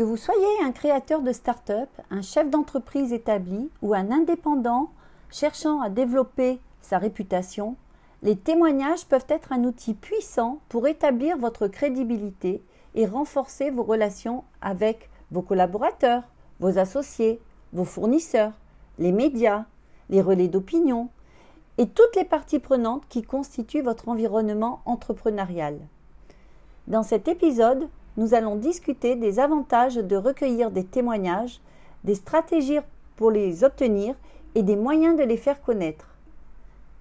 Que vous soyez un créateur de start-up, un chef d'entreprise établi ou un indépendant cherchant à développer sa réputation, les témoignages peuvent être un outil puissant pour établir votre crédibilité et renforcer vos relations avec vos collaborateurs, vos associés, vos fournisseurs, les médias, les relais d'opinion et toutes les parties prenantes qui constituent votre environnement entrepreneurial. Dans cet épisode, nous allons discuter des avantages de recueillir des témoignages, des stratégies pour les obtenir et des moyens de les faire connaître.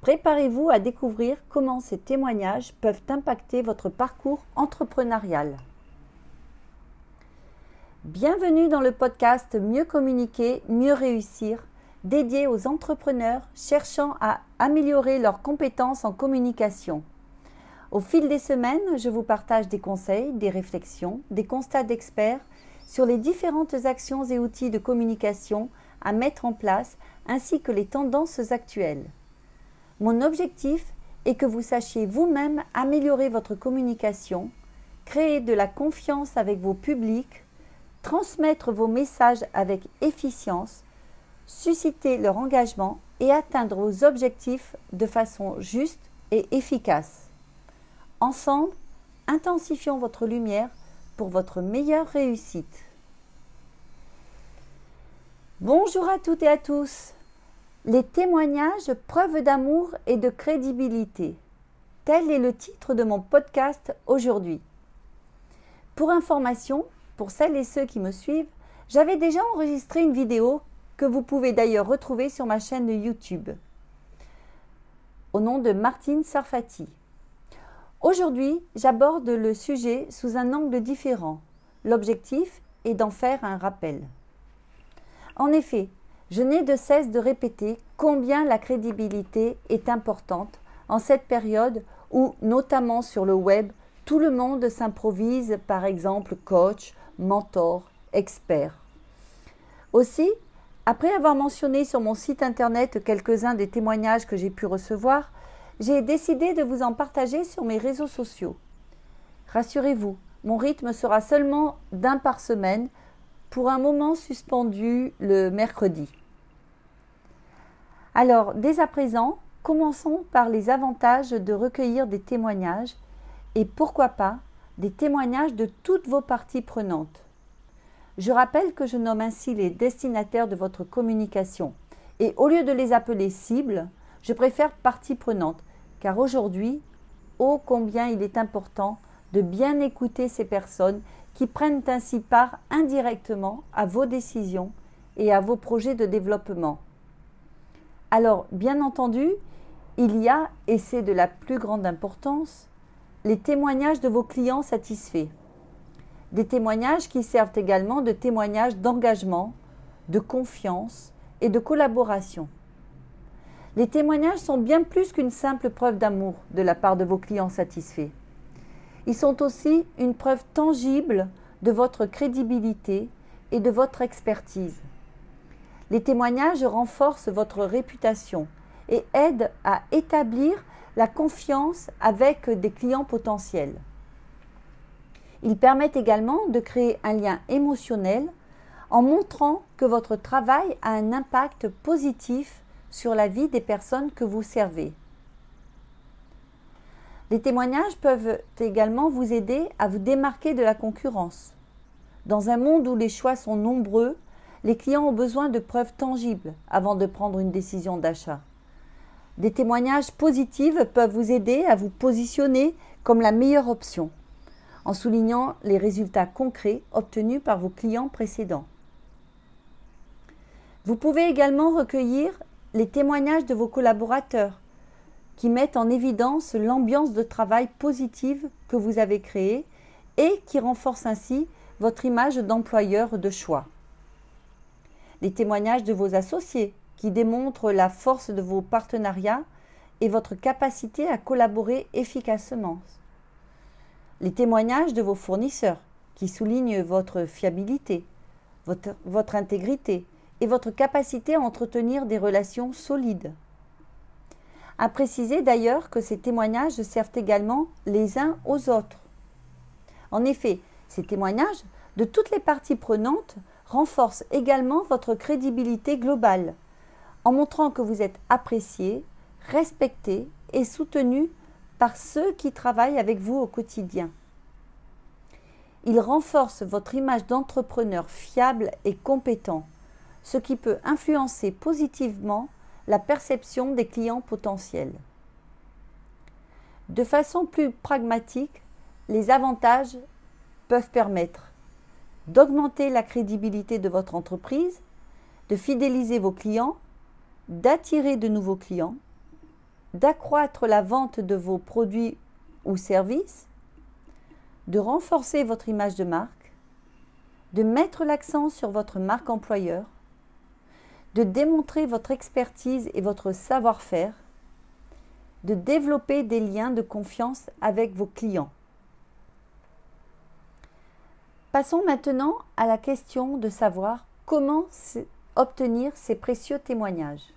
Préparez-vous à découvrir comment ces témoignages peuvent impacter votre parcours entrepreneurial. Bienvenue dans le podcast Mieux communiquer, mieux réussir, dédié aux entrepreneurs cherchant à améliorer leurs compétences en communication. Au fil des semaines, je vous partage des conseils, des réflexions, des constats d'experts sur les différentes actions et outils de communication à mettre en place ainsi que les tendances actuelles. Mon objectif est que vous sachiez vous-même améliorer votre communication, créer de la confiance avec vos publics, transmettre vos messages avec efficience, susciter leur engagement et atteindre vos objectifs de façon juste et efficace. Ensemble, intensifions votre lumière pour votre meilleure réussite. Bonjour à toutes et à tous. Les témoignages preuves d'amour et de crédibilité. Tel est le titre de mon podcast aujourd'hui. Pour information, pour celles et ceux qui me suivent, j'avais déjà enregistré une vidéo que vous pouvez d'ailleurs retrouver sur ma chaîne YouTube au nom de Martine Sarfati. Aujourd'hui, j'aborde le sujet sous un angle différent. L'objectif est d'en faire un rappel. En effet, je n'ai de cesse de répéter combien la crédibilité est importante en cette période où, notamment sur le web, tout le monde s'improvise par exemple coach, mentor, expert. Aussi, après avoir mentionné sur mon site internet quelques-uns des témoignages que j'ai pu recevoir, j'ai décidé de vous en partager sur mes réseaux sociaux. Rassurez-vous, mon rythme sera seulement d'un par semaine pour un moment suspendu le mercredi. Alors, dès à présent, commençons par les avantages de recueillir des témoignages et pourquoi pas des témoignages de toutes vos parties prenantes. Je rappelle que je nomme ainsi les destinataires de votre communication et au lieu de les appeler cibles, je préfère parties prenantes car aujourd'hui, ô combien il est important de bien écouter ces personnes qui prennent ainsi part indirectement à vos décisions et à vos projets de développement. Alors, bien entendu, il y a, et c'est de la plus grande importance, les témoignages de vos clients satisfaits. Des témoignages qui servent également de témoignages d'engagement, de confiance et de collaboration. Les témoignages sont bien plus qu'une simple preuve d'amour de la part de vos clients satisfaits. Ils sont aussi une preuve tangible de votre crédibilité et de votre expertise. Les témoignages renforcent votre réputation et aident à établir la confiance avec des clients potentiels. Ils permettent également de créer un lien émotionnel en montrant que votre travail a un impact positif sur la vie des personnes que vous servez. Les témoignages peuvent également vous aider à vous démarquer de la concurrence. Dans un monde où les choix sont nombreux, les clients ont besoin de preuves tangibles avant de prendre une décision d'achat. Des témoignages positifs peuvent vous aider à vous positionner comme la meilleure option, en soulignant les résultats concrets obtenus par vos clients précédents. Vous pouvez également recueillir les témoignages de vos collaborateurs qui mettent en évidence l'ambiance de travail positive que vous avez créée et qui renforcent ainsi votre image d'employeur de choix les témoignages de vos associés qui démontrent la force de vos partenariats et votre capacité à collaborer efficacement. Les témoignages de vos fournisseurs qui soulignent votre fiabilité, votre, votre intégrité et votre capacité à entretenir des relations solides. À préciser d'ailleurs que ces témoignages servent également les uns aux autres. En effet, ces témoignages de toutes les parties prenantes renforce également votre crédibilité globale, en montrant que vous êtes apprécié, respecté et soutenu par ceux qui travaillent avec vous au quotidien. Il renforce votre image d'entrepreneur fiable et compétent, ce qui peut influencer positivement la perception des clients potentiels. De façon plus pragmatique, les avantages peuvent permettre d'augmenter la crédibilité de votre entreprise, de fidéliser vos clients, d'attirer de nouveaux clients, d'accroître la vente de vos produits ou services, de renforcer votre image de marque, de mettre l'accent sur votre marque employeur, de démontrer votre expertise et votre savoir-faire, de développer des liens de confiance avec vos clients. Passons maintenant à la question de savoir comment obtenir ces précieux témoignages.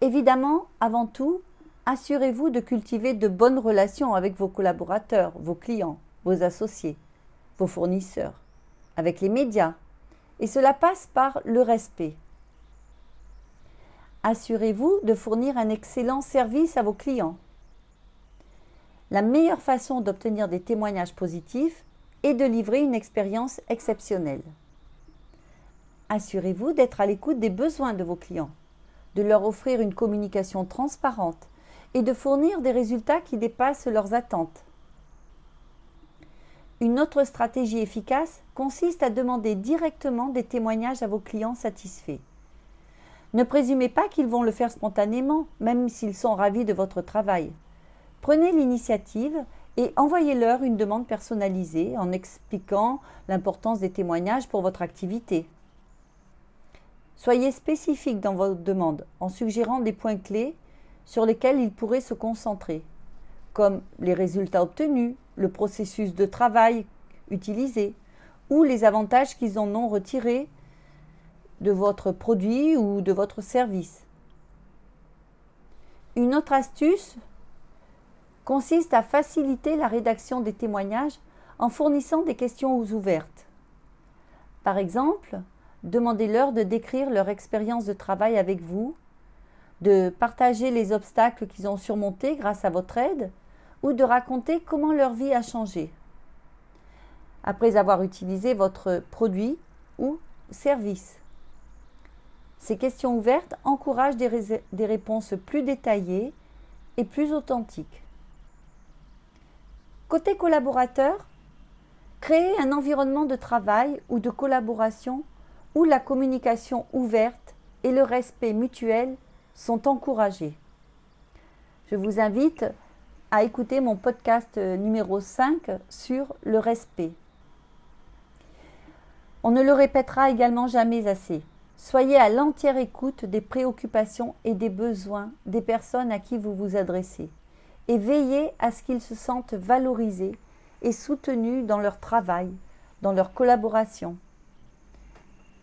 Évidemment, avant tout, assurez-vous de cultiver de bonnes relations avec vos collaborateurs, vos clients, vos associés, vos fournisseurs, avec les médias, et cela passe par le respect. Assurez-vous de fournir un excellent service à vos clients. La meilleure façon d'obtenir des témoignages positifs est de livrer une expérience exceptionnelle. Assurez-vous d'être à l'écoute des besoins de vos clients, de leur offrir une communication transparente et de fournir des résultats qui dépassent leurs attentes. Une autre stratégie efficace consiste à demander directement des témoignages à vos clients satisfaits. Ne présumez pas qu'ils vont le faire spontanément, même s'ils sont ravis de votre travail. Prenez l'initiative et envoyez-leur une demande personnalisée en expliquant l'importance des témoignages pour votre activité. Soyez spécifique dans vos demandes en suggérant des points clés sur lesquels ils pourraient se concentrer, comme les résultats obtenus, le processus de travail utilisé ou les avantages qu'ils en ont retirés de votre produit ou de votre service. Une autre astuce consiste à faciliter la rédaction des témoignages en fournissant des questions ouvertes. Par exemple, demandez-leur de décrire leur expérience de travail avec vous, de partager les obstacles qu'ils ont surmontés grâce à votre aide ou de raconter comment leur vie a changé après avoir utilisé votre produit ou service. Ces questions ouvertes encouragent des, des réponses plus détaillées et plus authentiques. Côté collaborateur, créez un environnement de travail ou de collaboration où la communication ouverte et le respect mutuel sont encouragés. Je vous invite à écouter mon podcast numéro 5 sur le respect. On ne le répétera également jamais assez. Soyez à l'entière écoute des préoccupations et des besoins des personnes à qui vous vous adressez et veillez à ce qu'ils se sentent valorisés et soutenus dans leur travail, dans leur collaboration.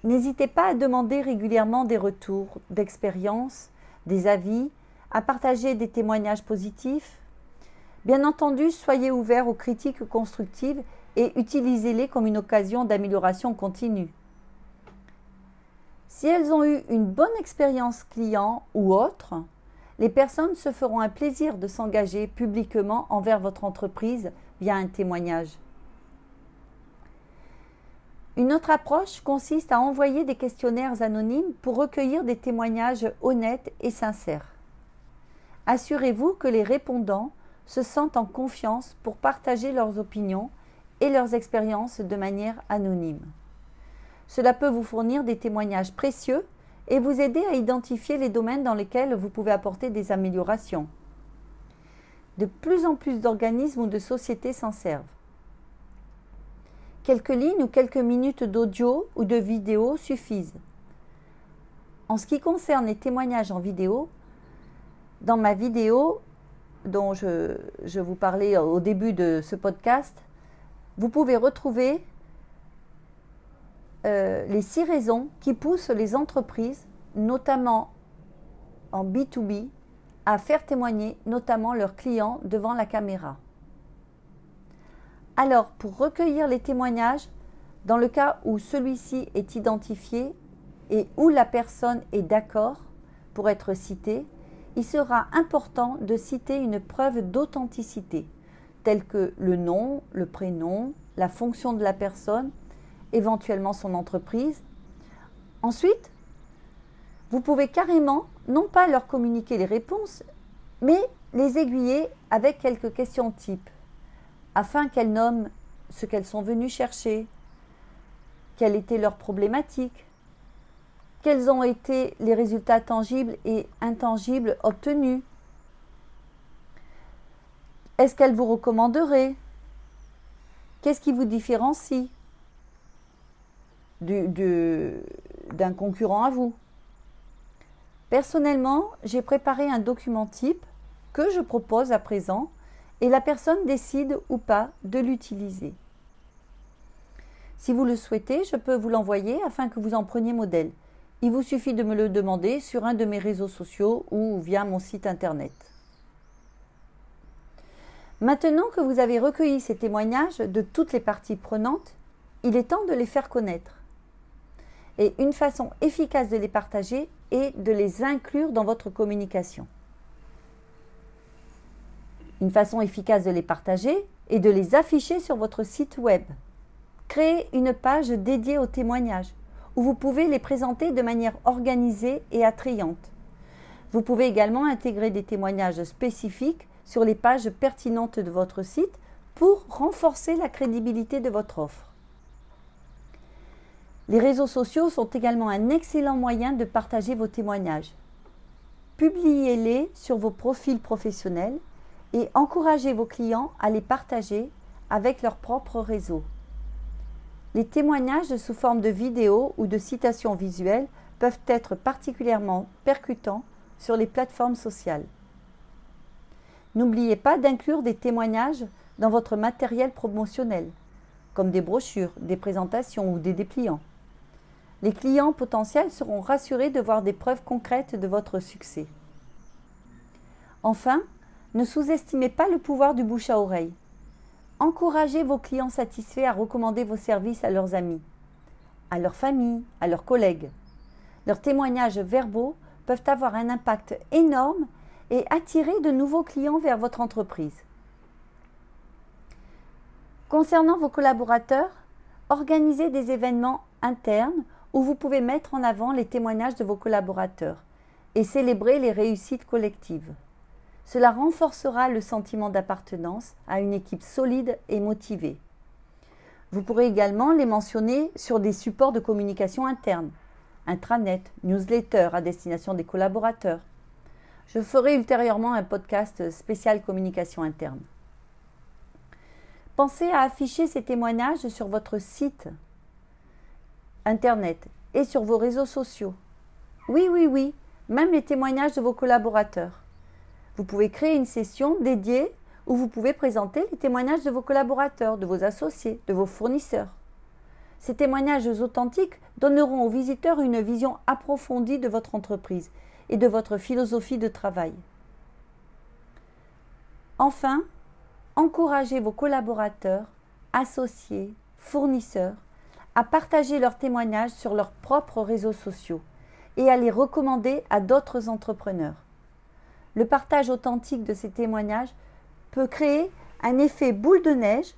N'hésitez pas à demander régulièrement des retours d'expérience, des avis, à partager des témoignages positifs. Bien entendu, soyez ouverts aux critiques constructives et utilisez-les comme une occasion d'amélioration continue. Si elles ont eu une bonne expérience client ou autre, les personnes se feront un plaisir de s'engager publiquement envers votre entreprise via un témoignage. Une autre approche consiste à envoyer des questionnaires anonymes pour recueillir des témoignages honnêtes et sincères. Assurez-vous que les répondants se sentent en confiance pour partager leurs opinions et leurs expériences de manière anonyme. Cela peut vous fournir des témoignages précieux et vous aider à identifier les domaines dans lesquels vous pouvez apporter des améliorations. De plus en plus d'organismes ou de sociétés s'en servent. Quelques lignes ou quelques minutes d'audio ou de vidéo suffisent. En ce qui concerne les témoignages en vidéo, dans ma vidéo dont je, vous parlais au début de ce podcast, vous pouvez retrouver euh, les six raisons qui poussent les entreprises, notamment en B2B, à faire témoigner notamment leurs clients devant la caméra. Alors, pour recueillir les témoignages, dans le cas où celui-ci est identifié et où la personne est d'accord pour être citée, il sera important de citer une preuve d'authenticité, telle que le nom, le prénom, la fonction de la personne, éventuellement son entreprise. Ensuite, vous pouvez carrément non pas leur communiquer les réponses, mais les aiguiller avec quelques questions types, afin qu'elles nomment ce qu'elles sont venues chercher, quelle était leur problématique, quels ont été les résultats tangibles et intangibles obtenus, est-ce qu'elles vous recommanderaient Qu'est-ce qui vous différencie d'un concurrent à vous? Personnellement, j'ai préparé un document type que je propose à présent et la personne décide ou pas de l'utiliser. Si vous le souhaitez, je peux vous l'envoyer afin que vous en preniez modèle. Il vous suffit de me le demander sur un de mes réseaux sociaux ou via mon site internet. Maintenant que vous avez recueilli ces témoignages de toutes les parties prenantes, il est temps de les faire connaître. Et une façon efficace de les partager est de les inclure dans votre communication. Une façon efficace de les partager est de les afficher sur votre site web. Créez une page dédiée aux témoignages où vous pouvez les présenter de manière organisée et attrayante. Vous pouvez également intégrer des témoignages spécifiques sur les pages pertinentes de votre site pour renforcer la crédibilité de votre offre. Les réseaux sociaux sont également un excellent moyen de partager vos témoignages. Publiez-les sur vos profils professionnels et encouragez vos clients à les partager avec leur propre réseau. Les témoignages sous forme de vidéos ou de citations visuelles peuvent être particulièrement percutants sur les plateformes sociales. N'oubliez pas d'inclure des témoignages dans votre matériel promotionnel, comme des brochures, des présentations ou des dépliants. Les clients potentiels seront rassurés de voir des preuves concrètes de votre succès. Enfin, ne sous-estimez pas le pouvoir du bouche à oreille. Encouragez vos clients satisfaits à recommander vos services à leurs amis, à leur famille, à leurs collègues. Leurs témoignages verbaux peuvent avoir un impact énorme et attirer de nouveaux clients vers votre entreprise. Concernant vos collaborateurs, organisez des événements internes où vous pouvez mettre en avant les témoignages de vos collaborateurs et célébrer les réussites collectives. Cela renforcera le sentiment d'appartenance à une équipe solide et motivée. Vous pourrez également les mentionner sur des supports de communication interne, intranet, newsletter à destination des collaborateurs. Je ferai ultérieurement un podcast spécial communication interne. Pensez à afficher ces témoignages sur votre site internet et sur vos réseaux sociaux. Oui, oui, oui, même les témoignages de vos collaborateurs. Vous pouvez créer une session dédiée où vous pouvez présenter les témoignages de vos collaborateurs, de vos associés, de vos fournisseurs. Ces témoignages authentiques donneront aux visiteurs une vision approfondie de votre entreprise et de votre philosophie de travail. Enfin, encouragez vos collaborateurs, associés, fournisseurs à partager leurs témoignages sur leurs propres réseaux sociaux et à les recommander à d'autres entrepreneurs. Le partage authentique de ces témoignages peut créer un effet boule de neige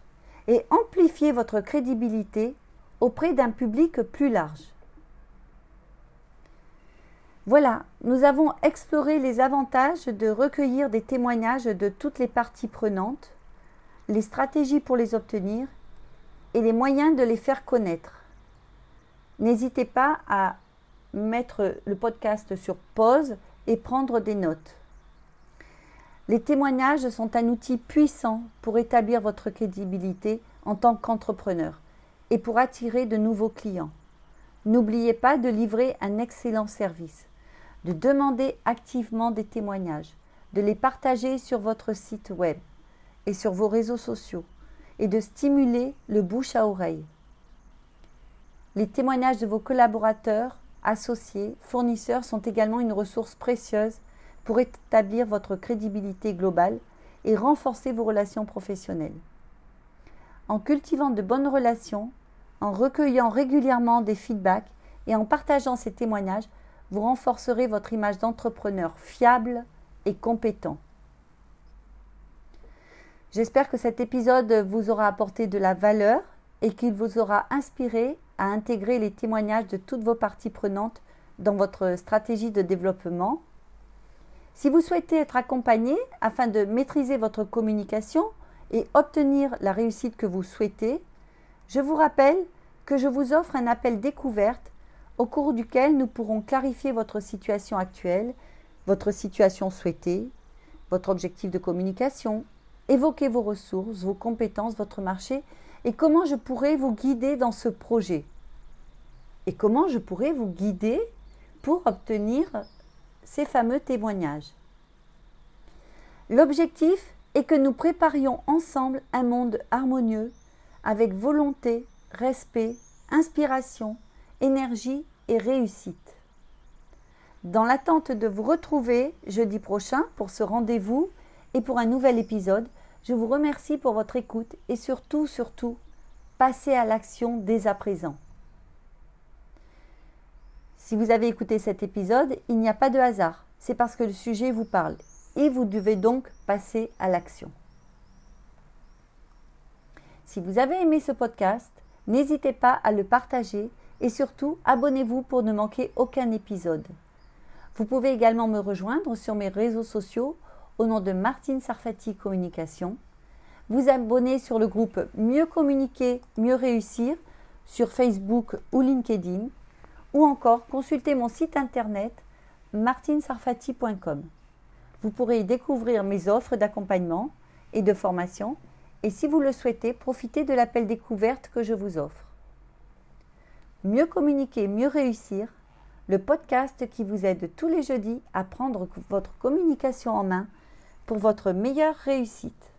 et amplifier votre crédibilité auprès d'un public plus large. Voilà, nous avons exploré les avantages de recueillir des témoignages de toutes les parties prenantes, les stratégies pour les obtenir et les moyens de les faire connaître. N'hésitez pas à mettre le podcast sur pause et prendre des notes. Les témoignages sont un outil puissant pour établir votre crédibilité en tant qu'entrepreneur et pour attirer de nouveaux clients. N'oubliez pas de livrer un excellent service, de demander activement des témoignages, de les partager sur votre site web et sur vos réseaux sociaux et de stimuler le bouche à oreille. Les témoignages de vos collaborateurs, associés, fournisseurs sont également une ressource précieuse pour établir votre crédibilité globale et renforcer vos relations professionnelles. en cultivant de bonnes relations, en recueillant régulièrement des feedbacks et en partageant ces témoignages, vous renforcerez votre image d'entrepreneur fiable et compétent. J'espère que cet épisode vous aura apporté de la valeur et qu'il vous aura inspiré à intégrer les témoignages de toutes vos parties prenantes dans votre stratégie de développement. Si vous souhaitez être accompagné afin de maîtriser votre communication et obtenir la réussite que vous souhaitez, je vous rappelle que je vous offre un appel découverte au cours duquel nous pourrons clarifier votre situation actuelle, votre situation souhaitée, votre objectif de communication, évoquer vos ressources, vos compétences, votre marché et comment je pourrais vous guider dans ce projet. Et comment je pourrais vous guider pour obtenir ces fameux témoignages. L'objectif est que nous préparions ensemble un monde harmonieux avec volonté, respect, inspiration, énergie et réussite. Dans l'attente de vous retrouver jeudi prochain pour ce rendez-vous et pour un nouvel épisode, je vous remercie pour votre écoute et surtout, surtout, passez à l'action dès à présent. Si vous avez écouté cet épisode, il n'y a pas de hasard, c'est parce que le sujet vous parle et vous devez donc passer à l'action. Si vous avez aimé ce podcast, n'hésitez pas à le partager et surtout abonnez-vous pour ne manquer aucun épisode. Vous pouvez également me rejoindre sur mes réseaux sociaux au nom de Martine Sarfati Communication. Vous abonner sur le groupe Mieux communiquer, mieux réussir sur Facebook ou LinkedIn ou encore consulter mon site internet martinsarfati.com. Vous pourrez y découvrir mes offres d'accompagnement et de formation et si vous le souhaitez, profitez de l'appel découverte que je vous offre. Mieux communiquer, mieux réussir, le podcast qui vous aide tous les jeudis à prendre votre communication en main pour votre meilleure réussite.